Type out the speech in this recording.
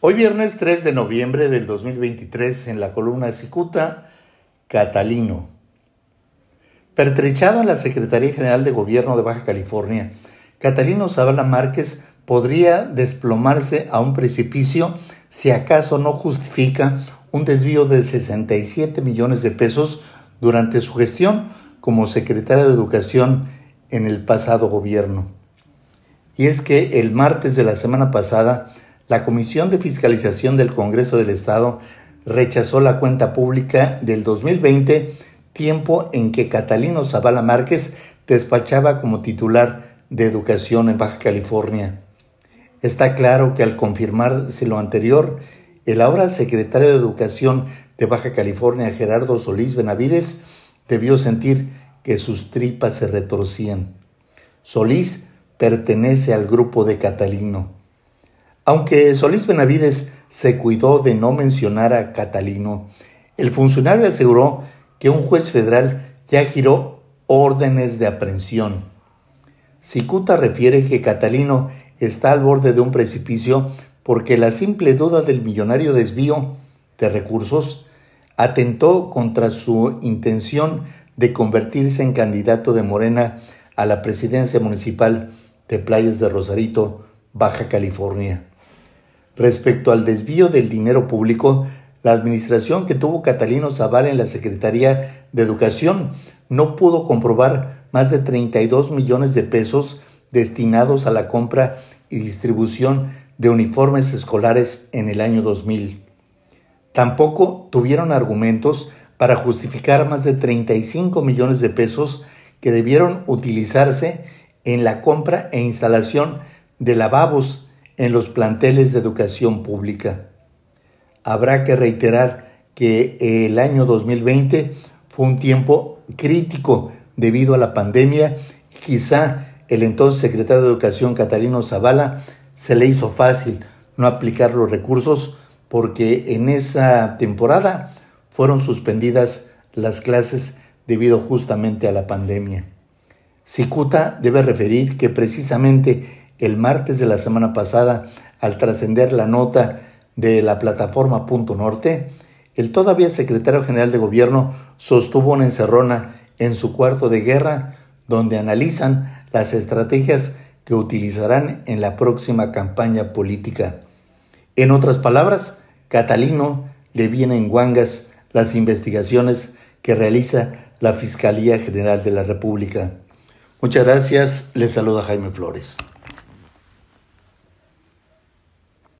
Hoy viernes 3 de noviembre del 2023 en la columna Cicuta, Catalino. Pertrechado en la Secretaría General de Gobierno de Baja California, Catalino Zavala Márquez podría desplomarse a un precipicio si acaso no justifica un desvío de 67 millones de pesos durante su gestión como secretario de Educación en el pasado gobierno. Y es que el martes de la semana pasada, la Comisión de Fiscalización del Congreso del Estado rechazó la cuenta pública del 2020, tiempo en que Catalino Zavala Márquez despachaba como titular de Educación en Baja California. Está claro que al confirmarse lo anterior, el ahora secretario de Educación de Baja California, Gerardo Solís Benavides, debió sentir que sus tripas se retorcían. Solís pertenece al grupo de Catalino. Aunque Solís Benavides se cuidó de no mencionar a Catalino, el funcionario aseguró que un juez federal ya giró órdenes de aprehensión. Cicuta refiere que Catalino está al borde de un precipicio porque la simple duda del millonario desvío de recursos atentó contra su intención de convertirse en candidato de Morena a la presidencia municipal de Playas de Rosarito, Baja California. Respecto al desvío del dinero público, la administración que tuvo Catalino Zavala en la Secretaría de Educación no pudo comprobar más de 32 millones de pesos destinados a la compra y distribución de uniformes escolares en el año 2000. Tampoco tuvieron argumentos para justificar más de 35 millones de pesos que debieron utilizarse en la compra e instalación de lavabos en los planteles de educación pública. Habrá que reiterar que el año 2020 fue un tiempo crítico debido a la pandemia y quizá el entonces secretario de Educación Catalino Zavala se le hizo fácil no aplicar los recursos porque en esa temporada fueron suspendidas las clases debido justamente a la pandemia. Cicuta debe referir que precisamente el martes de la semana pasada, al trascender la nota de la plataforma Punto Norte, el todavía secretario general de gobierno sostuvo una encerrona en su cuarto de guerra donde analizan las estrategias que utilizarán en la próxima campaña política. En otras palabras, Catalino le viene en guangas las investigaciones que realiza la Fiscalía General de la República. Muchas gracias, les saluda Jaime Flores.